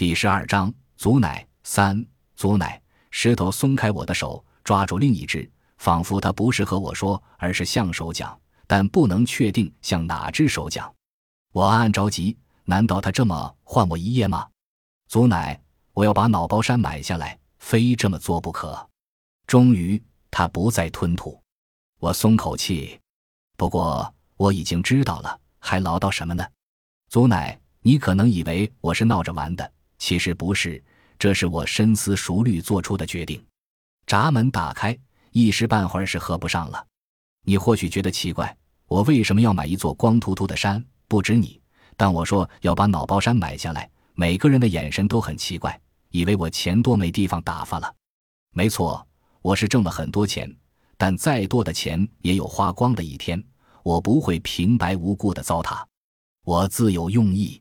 第十二章，祖奶三，祖奶。石头松开我的手，抓住另一只，仿佛他不是和我说，而是向手讲，但不能确定向哪只手讲。我暗暗着急，难道他这么换我一夜吗？祖奶，我要把脑包山买下来，非这么做不可。终于，他不再吞吐，我松口气。不过我已经知道了，还唠叨什么呢？祖奶，你可能以为我是闹着玩的。其实不是，这是我深思熟虑做出的决定。闸门打开，一时半会儿是合不上了。你或许觉得奇怪，我为什么要买一座光秃秃的山？不止你，当我说要把脑包山买下来，每个人的眼神都很奇怪，以为我钱多没地方打发了。没错，我是挣了很多钱，但再多的钱也有花光的一天。我不会平白无故的糟蹋，我自有用意。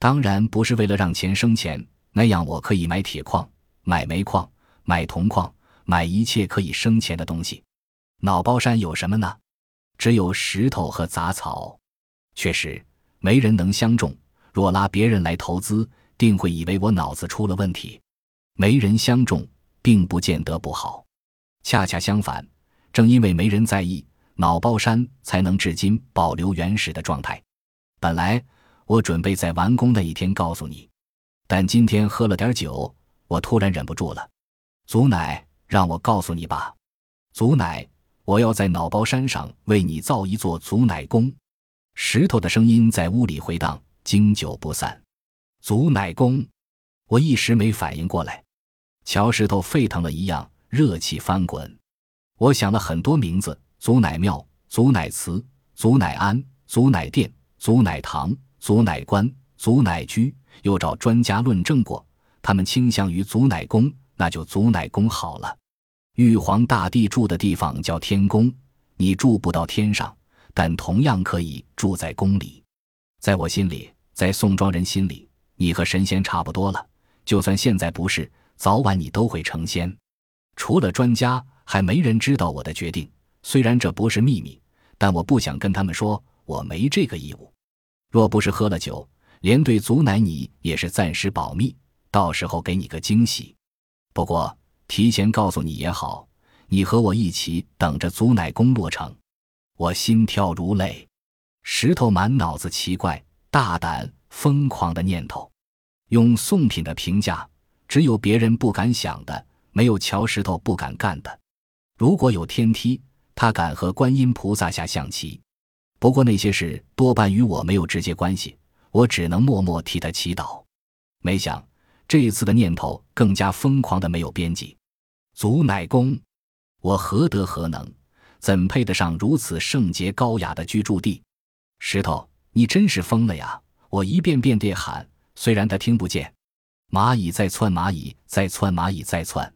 当然不是为了让钱生钱，那样我可以买铁矿、买煤矿、买铜矿、买一切可以生钱的东西。脑包山有什么呢？只有石头和杂草。确实，没人能相中。若拉别人来投资，定会以为我脑子出了问题。没人相中，并不见得不好。恰恰相反，正因为没人在意，脑包山才能至今保留原始的状态。本来。我准备在完工那一天告诉你，但今天喝了点酒，我突然忍不住了。祖奶，让我告诉你吧。祖奶，我要在脑包山上为你造一座祖奶宫。石头的声音在屋里回荡，经久不散。祖奶宫，我一时没反应过来。乔石头沸腾了一样，热气翻滚。我想了很多名字：祖奶庙、祖奶祠、祖奶庵、祖奶殿、祖奶堂。祖乃官、祖乃居，又找专家论证过，他们倾向于祖乃宫，那就祖乃宫好了。玉皇大帝住的地方叫天宫，你住不到天上，但同样可以住在宫里。在我心里，在宋庄人心里，你和神仙差不多了。就算现在不是，早晚你都会成仙。除了专家，还没人知道我的决定。虽然这不是秘密，但我不想跟他们说，我没这个义务。若不是喝了酒，连对祖奶你也是暂时保密，到时候给你个惊喜。不过提前告诉你也好，你和我一起等着祖奶宫落成。我心跳如泪，石头满脑子奇怪、大胆、疯狂的念头。用宋品的评价，只有别人不敢想的，没有乔石头不敢干的。如果有天梯，他敢和观音菩萨下象棋。不过那些事多半与我没有直接关系，我只能默默替他祈祷。没想这一次的念头更加疯狂的没有边际。祖乃公，我何德何能，怎配得上如此圣洁高雅的居住地？石头，你真是疯了呀！我一遍遍地喊，虽然他听不见。蚂蚁在窜，蚂蚁在窜，蚂蚁在窜。